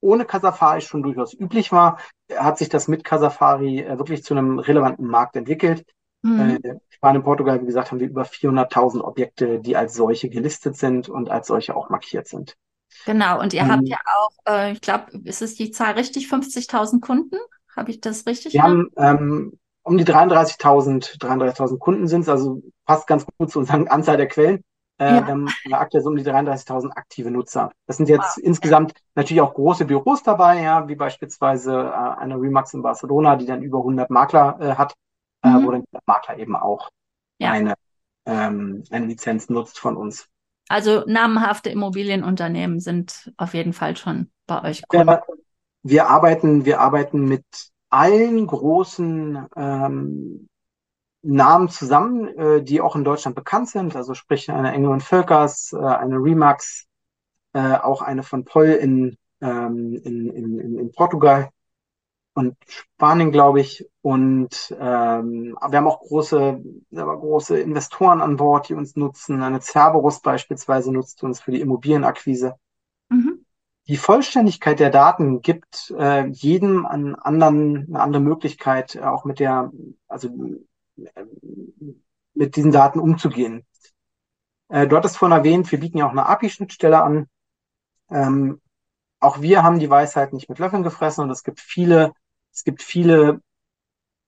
ohne Casafari schon durchaus üblich war, hat sich das mit Casafari äh, wirklich zu einem relevanten Markt entwickelt. Mhm. Äh, Spanien, Portugal, wie gesagt, haben wir über 400.000 Objekte, die als solche gelistet sind und als solche auch markiert sind. Genau, und ihr ähm, habt ja auch, äh, ich glaube, ist es die Zahl richtig, 50.000 Kunden? Habe ich das richtig? Wir haben ähm, um die 33.000 33.000 Kunden sind es, also passt ganz gut zu unserer Anzahl der Quellen. Äh, ja. Wir haben aktuell so um die 33.000 aktive Nutzer. Das sind jetzt wow. insgesamt natürlich auch große Büros dabei, ja, wie beispielsweise äh, eine Remax in Barcelona, die dann über 100 Makler äh, hat äh, mhm. wo dann der Makler eben auch ja. eine, ähm, eine Lizenz nutzt von uns. Also namenhafte Immobilienunternehmen sind auf jeden Fall schon bei euch Kunden. Äh, wir arbeiten, wir arbeiten mit allen großen ähm, Namen zusammen, äh, die auch in Deutschland bekannt sind. Also sprich eine Engel und Völkers, äh, eine Remax, äh, auch eine von Poll in, ähm, in, in, in Portugal und Spanien, glaube ich. Und ähm, wir haben auch große, große Investoren an Bord, die uns nutzen. Eine Cerberus beispielsweise nutzt uns für die Immobilienakquise. Mhm. Die Vollständigkeit der Daten gibt äh, jedem einen anderen, eine andere Möglichkeit, äh, auch mit der, also äh, mit diesen Daten umzugehen. Äh, du hattest vorhin erwähnt, wir bieten ja auch eine API-Schnittstelle an. Ähm, auch wir haben die Weisheit nicht mit Löffeln gefressen und es gibt viele es gibt viele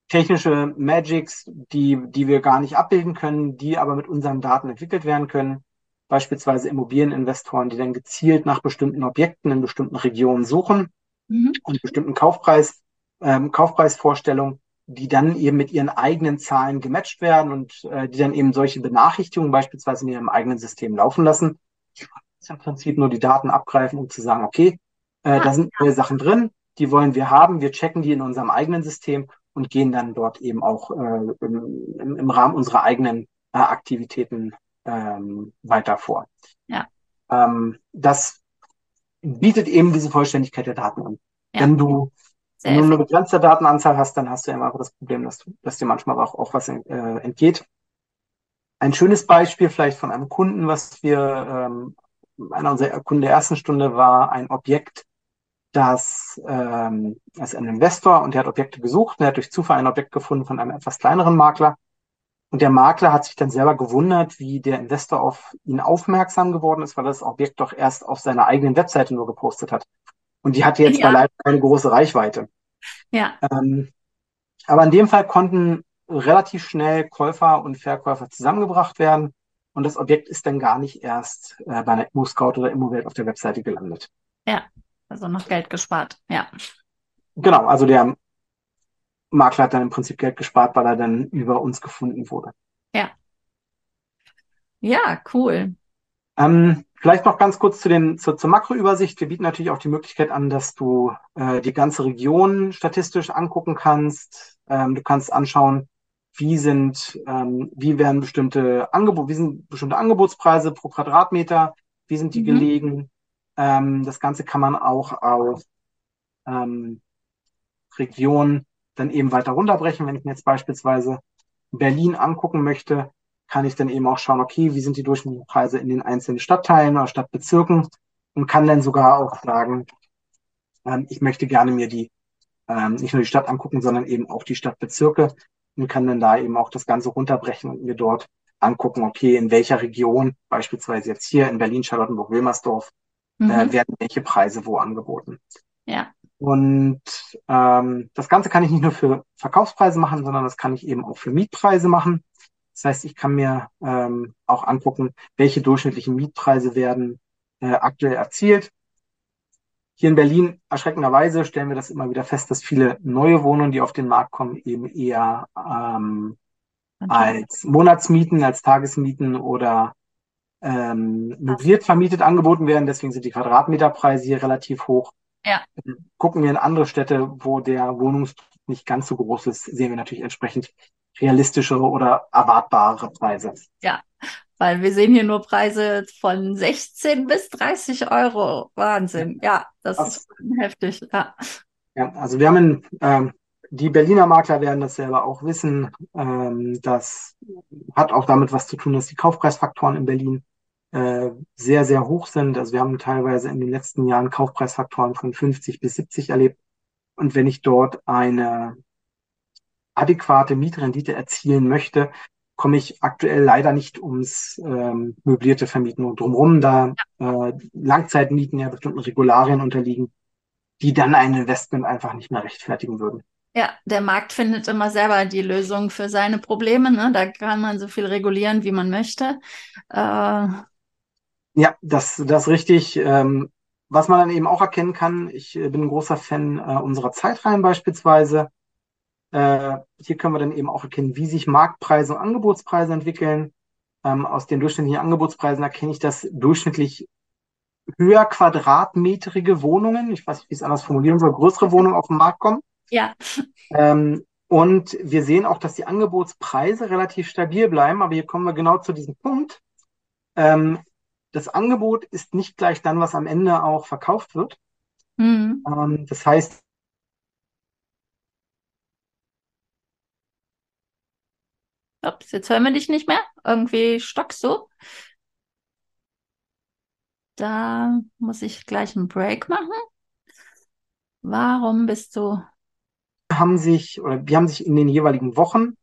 technische Magics, die, die wir gar nicht abbilden können, die aber mit unseren Daten entwickelt werden können. Beispielsweise Immobilieninvestoren, die dann gezielt nach bestimmten Objekten in bestimmten Regionen suchen mhm. und bestimmten Kaufpreis, ähm, Kaufpreisvorstellungen, die dann eben mit ihren eigenen Zahlen gematcht werden und äh, die dann eben solche Benachrichtigungen beispielsweise in ihrem eigenen System laufen lassen. Die im Prinzip nur die Daten abgreifen, um zu sagen, okay, äh, da sind neue Sachen drin, die wollen wir haben, wir checken die in unserem eigenen System und gehen dann dort eben auch äh, im, im, Rahmen unserer eigenen äh, Aktivitäten ähm, weiter vor. Ja. Ähm, das bietet eben diese Vollständigkeit der Daten an. Ja. Wenn du wenn du eine begrenzte Datenanzahl hast, dann hast du immer das Problem, dass, du, dass dir manchmal auch, auch was äh, entgeht. Ein schönes Beispiel vielleicht von einem Kunden, was wir, ähm, einer unserer Kunden der ersten Stunde war ein Objekt, dass ähm, als ein Investor und der hat Objekte gesucht und er hat durch Zufall ein Objekt gefunden von einem etwas kleineren Makler. Und der Makler hat sich dann selber gewundert, wie der Investor auf ihn aufmerksam geworden ist, weil er das Objekt doch erst auf seiner eigenen Webseite nur gepostet hat. Und die hatte jetzt ja. leider keine große Reichweite. Ja. Ähm, aber in dem Fall konnten relativ schnell Käufer und Verkäufer zusammengebracht werden. und das Objekt ist dann gar nicht erst äh, bei einer Immo-Scout oder Immowelt auf der Webseite gelandet. Ja, also noch Geld gespart, ja. Genau, also der Makler hat dann im Prinzip Geld gespart, weil er dann über uns gefunden wurde. Ja. Ja, cool. Ähm, vielleicht noch ganz kurz zu den, zu, zur Makroübersicht. Wir bieten natürlich auch die Möglichkeit an, dass du äh, die ganze Region statistisch angucken kannst. Ähm, du kannst anschauen, wie sind, ähm, wie werden bestimmte Angebote, wie sind bestimmte Angebotspreise pro Quadratmeter, wie sind die mhm. gelegen. Ähm, das Ganze kann man auch auf ähm, Region dann eben weiter runterbrechen. Wenn ich mir jetzt beispielsweise Berlin angucken möchte, kann ich dann eben auch schauen, okay, wie sind die durchschnittlichen Preise in den einzelnen Stadtteilen oder Stadtbezirken und kann dann sogar auch sagen, ähm, ich möchte gerne mir die ähm, nicht nur die Stadt angucken, sondern eben auch die Stadtbezirke und kann dann da eben auch das Ganze runterbrechen und mir dort angucken, okay, in welcher Region, beispielsweise jetzt hier in Berlin, Charlottenburg, Wilmersdorf, mhm. äh, werden welche Preise wo angeboten. Ja. Und ähm, das Ganze kann ich nicht nur für Verkaufspreise machen, sondern das kann ich eben auch für Mietpreise machen. Das heißt, ich kann mir ähm, auch angucken, welche durchschnittlichen Mietpreise werden äh, aktuell erzielt. Hier in Berlin, erschreckenderweise, stellen wir das immer wieder fest, dass viele neue Wohnungen, die auf den Markt kommen, eben eher ähm, als Monatsmieten, als Tagesmieten oder ähm, möbliert vermietet angeboten werden. Deswegen sind die Quadratmeterpreise hier relativ hoch. Ja. Gucken wir in andere Städte, wo der Wohnungsdruck nicht ganz so groß ist, sehen wir natürlich entsprechend realistischere oder erwartbare Preise. Ja, weil wir sehen hier nur Preise von 16 bis 30 Euro. Wahnsinn. Ja, das, das ist heftig. Ja. ja, also wir haben ähm, die Berliner Makler werden das selber auch wissen. Ähm, das hat auch damit was zu tun, dass die Kaufpreisfaktoren in Berlin äh, sehr, sehr hoch sind. Also wir haben teilweise in den letzten Jahren Kaufpreisfaktoren von 50 bis 70 erlebt. Und wenn ich dort eine adäquate Mietrendite erzielen möchte, komme ich aktuell leider nicht ums ähm, möblierte Vermieten drumherum, da äh, Langzeitmieten ja bestimmten Regularien unterliegen, die dann ein Investment einfach nicht mehr rechtfertigen würden. Ja, der Markt findet immer selber die Lösung für seine Probleme. Ne? Da kann man so viel regulieren, wie man möchte. Äh, ja, das, das ist richtig. Ähm, was man dann eben auch erkennen kann, ich äh, bin ein großer Fan äh, unserer Zeitreihen beispielsweise. Äh, hier können wir dann eben auch erkennen, wie sich Marktpreise und Angebotspreise entwickeln. Ähm, aus den durchschnittlichen Angebotspreisen erkenne ich, dass durchschnittlich höher quadratmetrige Wohnungen, ich weiß nicht, wie ich es anders formulieren soll, größere Wohnungen auf den Markt kommen. Ja. Ähm, und wir sehen auch, dass die Angebotspreise relativ stabil bleiben, aber hier kommen wir genau zu diesem Punkt. Ähm, das Angebot ist nicht gleich dann, was am Ende auch verkauft wird. Mhm. Ähm, das heißt, Ups, jetzt hören wir dich nicht mehr. Irgendwie stockst du. Da muss ich gleich einen Break machen. Warum bist du? Haben sich oder die haben sich in den jeweiligen Wochen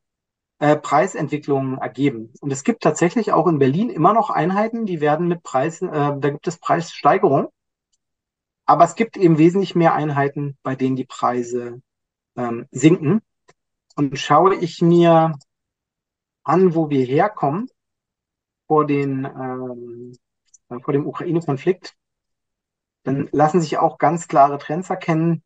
äh, Preisentwicklungen ergeben. Und es gibt tatsächlich auch in Berlin immer noch Einheiten, die werden mit Preisen, äh, da gibt es Preissteigerungen. Aber es gibt eben wesentlich mehr Einheiten, bei denen die Preise ähm, sinken. Und schaue ich mir an, wo wir herkommen vor den ähm, vor dem Ukraine-Konflikt, dann lassen sich auch ganz klare Trends erkennen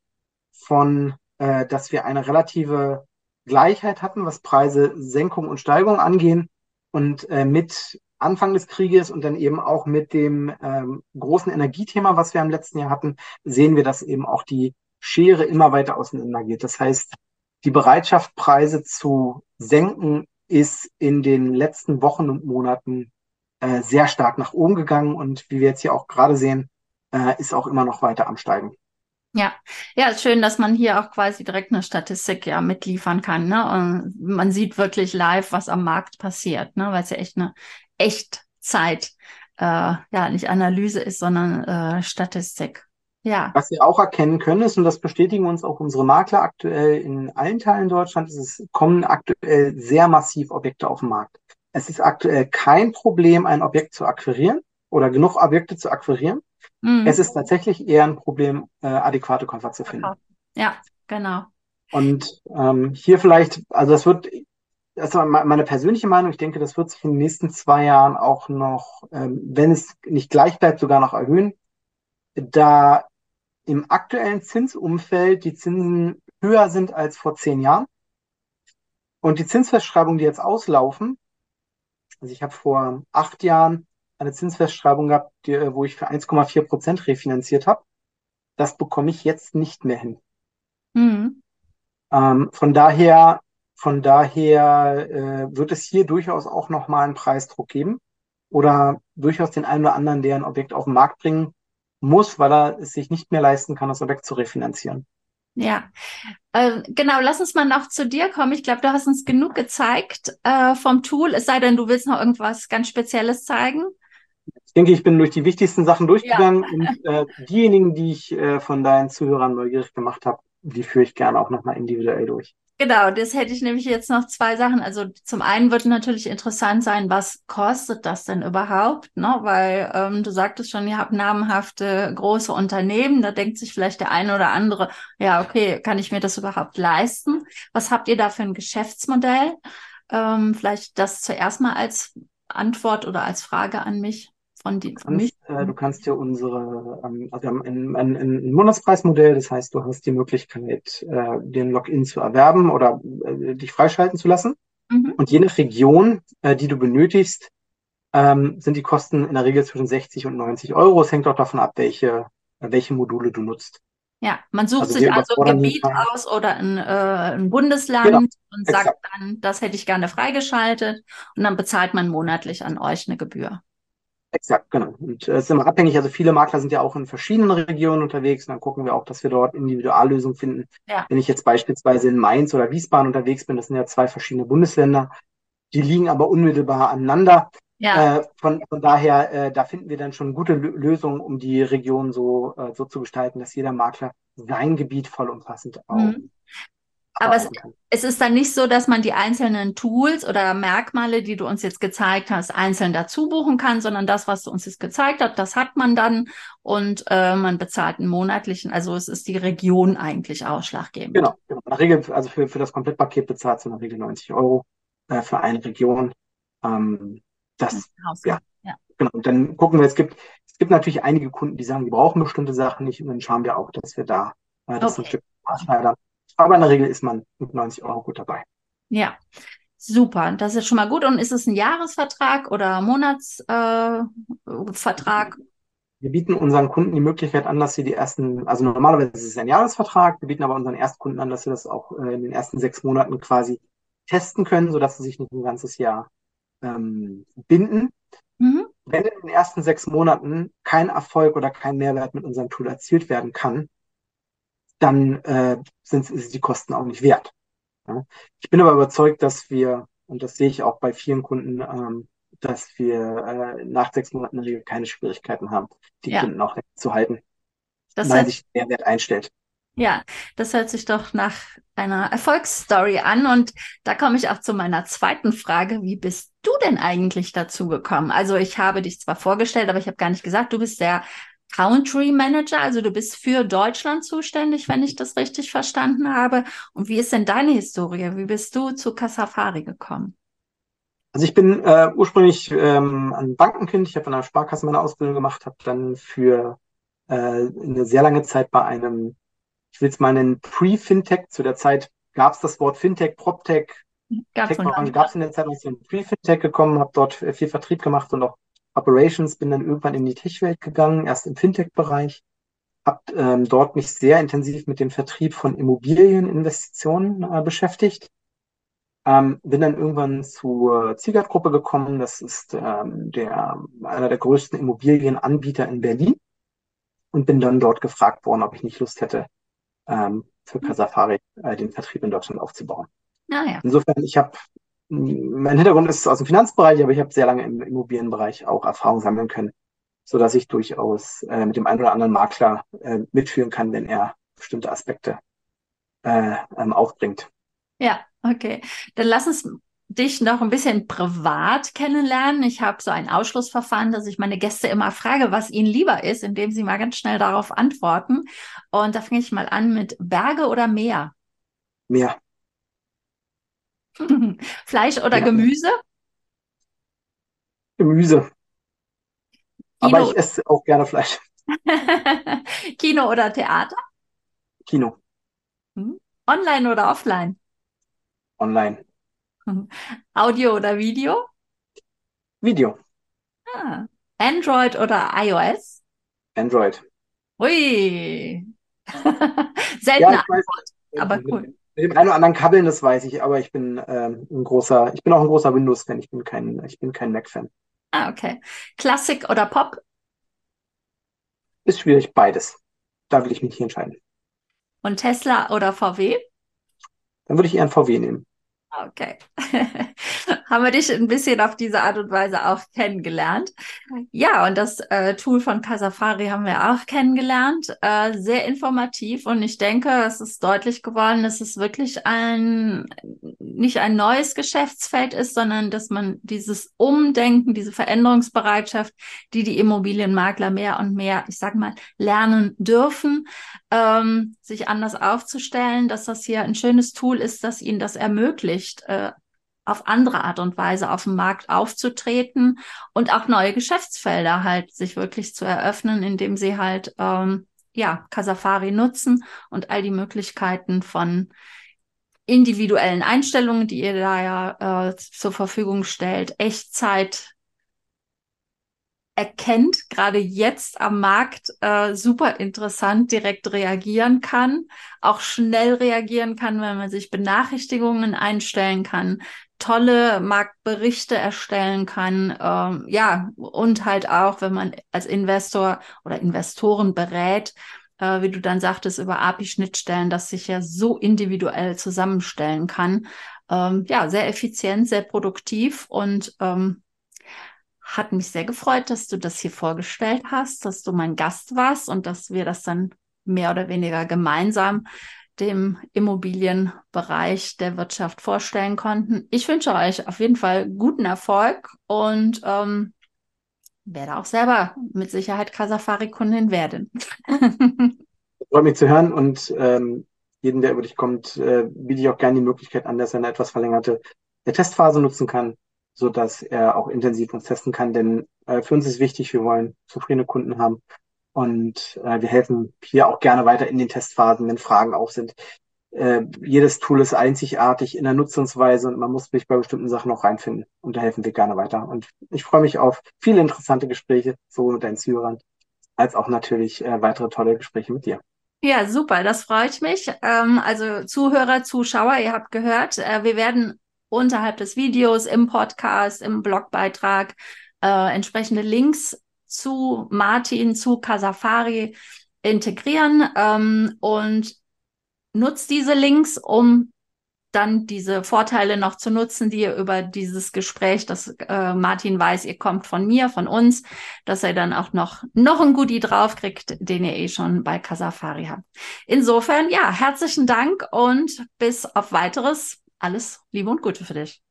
von, äh, dass wir eine relative Gleichheit hatten, was Preise Senkung und Steigerung angehen. Und äh, mit Anfang des Krieges und dann eben auch mit dem ähm, großen Energiethema, was wir im letzten Jahr hatten, sehen wir, dass eben auch die Schere immer weiter auseinander geht. Das heißt, die Bereitschaft, Preise zu senken, ist in den letzten Wochen und Monaten äh, sehr stark nach oben gegangen und wie wir jetzt hier auch gerade sehen, äh, ist auch immer noch weiter am Steigen. Ja, ja, schön, dass man hier auch quasi direkt eine Statistik ja mitliefern kann. Ne? Und man sieht wirklich live, was am Markt passiert, ne? weil es ja echt eine Echtzeit, äh, ja, nicht Analyse ist, sondern äh, Statistik. Ja. Was wir auch erkennen können ist, und das bestätigen uns auch unsere Makler aktuell in allen Teilen Deutschlands, es kommen aktuell sehr massiv Objekte auf den Markt. Es ist aktuell kein Problem, ein Objekt zu akquirieren oder genug Objekte zu akquirieren. Mhm. Es ist tatsächlich eher ein Problem, äh, adäquate Käufer zu finden. Ja, genau. Und ähm, hier vielleicht, also das wird das ist meine persönliche Meinung. Ich denke, das wird sich in den nächsten zwei Jahren auch noch, ähm, wenn es nicht gleich bleibt, sogar noch erhöhen, da im aktuellen Zinsumfeld die Zinsen höher sind als vor zehn Jahren. Und die Zinsfestschreibungen, die jetzt auslaufen, also ich habe vor acht Jahren eine Zinsfestschreibung gehabt, die, wo ich für 1,4 Prozent refinanziert habe. Das bekomme ich jetzt nicht mehr hin. Mhm. Ähm, von daher, von daher äh, wird es hier durchaus auch nochmal einen Preisdruck geben oder durchaus den einen oder anderen, der ein Objekt auf den Markt bringen muss, weil er es sich nicht mehr leisten kann, das Objekt zu refinanzieren. Ja, äh, genau. Lass uns mal noch zu dir kommen. Ich glaube, du hast uns genug gezeigt äh, vom Tool. Es sei denn, du willst noch irgendwas ganz Spezielles zeigen. Ich denke, ich bin durch die wichtigsten Sachen durchgegangen ja. und äh, diejenigen, die ich äh, von deinen Zuhörern neugierig gemacht habe, die führe ich gerne auch nochmal individuell durch. Genau, das hätte ich nämlich jetzt noch zwei Sachen. Also zum einen wird natürlich interessant sein, was kostet das denn überhaupt? Ne? Weil ähm, du sagtest schon, ihr habt namenhafte große Unternehmen. Da denkt sich vielleicht der eine oder andere, ja, okay, kann ich mir das überhaupt leisten? Was habt ihr da für ein Geschäftsmodell? Ähm, vielleicht das zuerst mal als Antwort oder als Frage an mich von, die, von mich. Äh, du kannst dir unsere, ähm, also wir haben ein, ein, ein Monatspreismodell, das heißt, du hast die Möglichkeit, äh, den Login zu erwerben oder äh, dich freischalten zu lassen. Mhm. Und je nach Region, äh, die du benötigst, ähm, sind die Kosten in der Regel zwischen 60 und 90 Euro. Es hängt auch davon ab, welche, welche Module du nutzt. Ja, man sucht also sich also ein Gebiet aus oder ein, äh, ein Bundesland genau, und sagt exakt. dann, das hätte ich gerne freigeschaltet und dann bezahlt man monatlich an euch eine Gebühr. Exakt, genau. Und äh, es ist immer abhängig, also viele Makler sind ja auch in verschiedenen Regionen unterwegs und dann gucken wir auch, dass wir dort Individuallösungen finden. Ja. Wenn ich jetzt beispielsweise in Mainz oder Wiesbaden unterwegs bin, das sind ja zwei verschiedene Bundesländer, die liegen aber unmittelbar aneinander. Ja. Äh, von, von daher, äh, da finden wir dann schon gute Lösungen, um die Region so, äh, so zu gestalten, dass jeder Makler sein Gebiet vollumfassend auch mhm. Aber es, es, ist dann nicht so, dass man die einzelnen Tools oder Merkmale, die du uns jetzt gezeigt hast, einzeln dazu buchen kann, sondern das, was du uns jetzt gezeigt hast, das hat man dann und äh, man bezahlt einen monatlichen. Also es ist die Region eigentlich ausschlaggebend. Genau, genau. In der Regel, also für, für das Komplettpaket bezahlt du in der Regel 90 Euro äh, für eine Region. Ähm, das, ja, ja. Genau. Und dann gucken wir, es gibt, es gibt natürlich einige Kunden, die sagen, die brauchen bestimmte Sachen nicht und dann schauen wir auch, dass wir da äh, das okay. ein Stück Maßschneidern aber in der Regel ist man mit 90 Euro gut dabei. Ja, super. Das ist schon mal gut. Und ist es ein Jahresvertrag oder Monatsvertrag? Äh, wir bieten unseren Kunden die Möglichkeit an, dass sie die ersten, also normalerweise ist es ein Jahresvertrag, wir bieten aber unseren Erstkunden an, dass sie das auch äh, in den ersten sechs Monaten quasi testen können, sodass sie sich nicht ein ganzes Jahr ähm, binden. Mhm. Wenn in den ersten sechs Monaten kein Erfolg oder kein Mehrwert mit unserem Tool erzielt werden kann, dann äh, sind es die Kosten auch nicht wert. Ja. Ich bin aber überzeugt, dass wir, und das sehe ich auch bei vielen Kunden, ähm, dass wir äh, nach sechs Monaten in der Regel keine Schwierigkeiten haben, die ja. Kunden auch zu halten, das weil sich der Wert einstellt. Ja, das hört sich doch nach einer Erfolgsstory an. Und da komme ich auch zu meiner zweiten Frage. Wie bist du denn eigentlich dazu gekommen? Also ich habe dich zwar vorgestellt, aber ich habe gar nicht gesagt, du bist der Country Manager, also du bist für Deutschland zuständig, wenn ich das richtig verstanden habe. Und wie ist denn deine Historie? Wie bist du zu Casafari gekommen? Also ich bin äh, ursprünglich ähm, ein Bankenkind. Ich habe an einer Sparkasse meine Ausbildung gemacht, habe dann für äh, eine sehr lange Zeit bei einem, ich will es mal nennen, Pre-Fintech. Zu der Zeit gab es das Wort Fintech, PropTech, gab es in der Zeit, als ich in Pre-Fintech gekommen, habe dort viel Vertrieb gemacht und auch Operations, bin dann irgendwann in die Tech-Welt gegangen, erst im Fintech-Bereich, habe ähm, dort mich sehr intensiv mit dem Vertrieb von Immobilieninvestitionen äh, beschäftigt. Ähm, bin dann irgendwann zur Ziegert-Gruppe gekommen. Das ist ähm, der, einer der größten Immobilienanbieter in Berlin. Und bin dann dort gefragt worden, ob ich nicht Lust hätte, ähm, für. Casafari äh, den Vertrieb in Deutschland aufzubauen. Ah, ja. Insofern, ich habe mein Hintergrund ist aus dem Finanzbereich, aber ich habe sehr lange im Immobilienbereich auch Erfahrung sammeln können, so dass ich durchaus äh, mit dem einen oder anderen Makler äh, mitführen kann, wenn er bestimmte Aspekte äh, ähm, aufbringt. Ja, okay. Dann lass uns dich noch ein bisschen privat kennenlernen. Ich habe so ein Ausschlussverfahren, dass ich meine Gäste immer frage, was ihnen lieber ist, indem sie mal ganz schnell darauf antworten. Und da fange ich mal an mit Berge oder Meer? Meer. Fleisch oder ja. Gemüse? Gemüse. Kino. Aber ich esse auch gerne Fleisch. Kino oder Theater? Kino. Hm? Online oder offline? Online. Audio oder Video? Video. Ah. Android oder iOS? Android. Ui. Seltene ja, Antwort, aber cool. Mit dem einen oder anderen Kabeln, das weiß ich, aber ich bin ähm, ein großer, ich bin auch ein großer Windows-Fan, ich bin kein, ich bin kein Mac-Fan. Ah, okay. Klassik oder Pop? Ist schwierig, beides. Da will ich mich hier entscheiden. Und Tesla oder VW? Dann würde ich eher ein VW nehmen. Okay. Haben wir dich ein bisschen auf diese Art und Weise auch kennengelernt. Ja, und das äh, Tool von Casafari haben wir auch kennengelernt. Äh, sehr informativ und ich denke, es ist deutlich geworden, dass es wirklich ein, nicht ein neues Geschäftsfeld ist, sondern dass man dieses Umdenken, diese Veränderungsbereitschaft, die die Immobilienmakler mehr und mehr, ich sag mal, lernen dürfen, ähm, sich anders aufzustellen, dass das hier ein schönes Tool ist, das ihnen das ermöglicht, äh, auf andere Art und Weise auf dem Markt aufzutreten und auch neue Geschäftsfelder halt sich wirklich zu eröffnen, indem sie halt ähm, ja Casafari nutzen und all die Möglichkeiten von individuellen Einstellungen, die ihr da ja äh, zur Verfügung stellt, Echtzeit erkennt, gerade jetzt am Markt äh, super interessant direkt reagieren kann, auch schnell reagieren kann, wenn man sich Benachrichtigungen einstellen kann, tolle Marktberichte erstellen kann, ähm, ja, und halt auch, wenn man als Investor oder Investoren berät, äh, wie du dann sagtest, über API-Schnittstellen, das sich ja so individuell zusammenstellen kann. Ähm, ja, sehr effizient, sehr produktiv und ähm, hat mich sehr gefreut, dass du das hier vorgestellt hast, dass du mein Gast warst und dass wir das dann mehr oder weniger gemeinsam dem Immobilienbereich der Wirtschaft vorstellen konnten. Ich wünsche euch auf jeden Fall guten Erfolg und ähm, werde auch selber mit Sicherheit Casafari-Kundin werden. Freut mich zu hören und ähm, jeden, der über dich kommt, äh, biete ich auch gerne die Möglichkeit an, dass er eine etwas verlängerte Testphase nutzen kann so dass er auch intensiv uns testen kann. Denn äh, für uns ist wichtig, wir wollen zufriedene Kunden haben und äh, wir helfen hier auch gerne weiter in den Testphasen, wenn Fragen auf sind. Äh, jedes Tool ist einzigartig in der Nutzungsweise und man muss sich bei bestimmten Sachen noch reinfinden. Und da helfen wir gerne weiter. Und ich freue mich auf viele interessante Gespräche, sowohl mit deinen Zuhörern als auch natürlich äh, weitere tolle Gespräche mit dir. Ja, super, das freut mich. Ähm, also Zuhörer, Zuschauer, ihr habt gehört, äh, wir werden unterhalb des Videos, im Podcast, im Blogbeitrag äh, entsprechende Links zu Martin, zu Casafari integrieren ähm, und nutzt diese Links, um dann diese Vorteile noch zu nutzen, die ihr über dieses Gespräch, dass äh, Martin weiß, ihr kommt von mir, von uns, dass er dann auch noch, noch ein Goodie draufkriegt, den ihr eh schon bei Casafari habt. Insofern, ja, herzlichen Dank und bis auf weiteres alles Liebe und Gute für dich.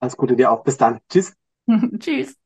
Alles Gute dir auch. Bis dann. Tschüss. Tschüss.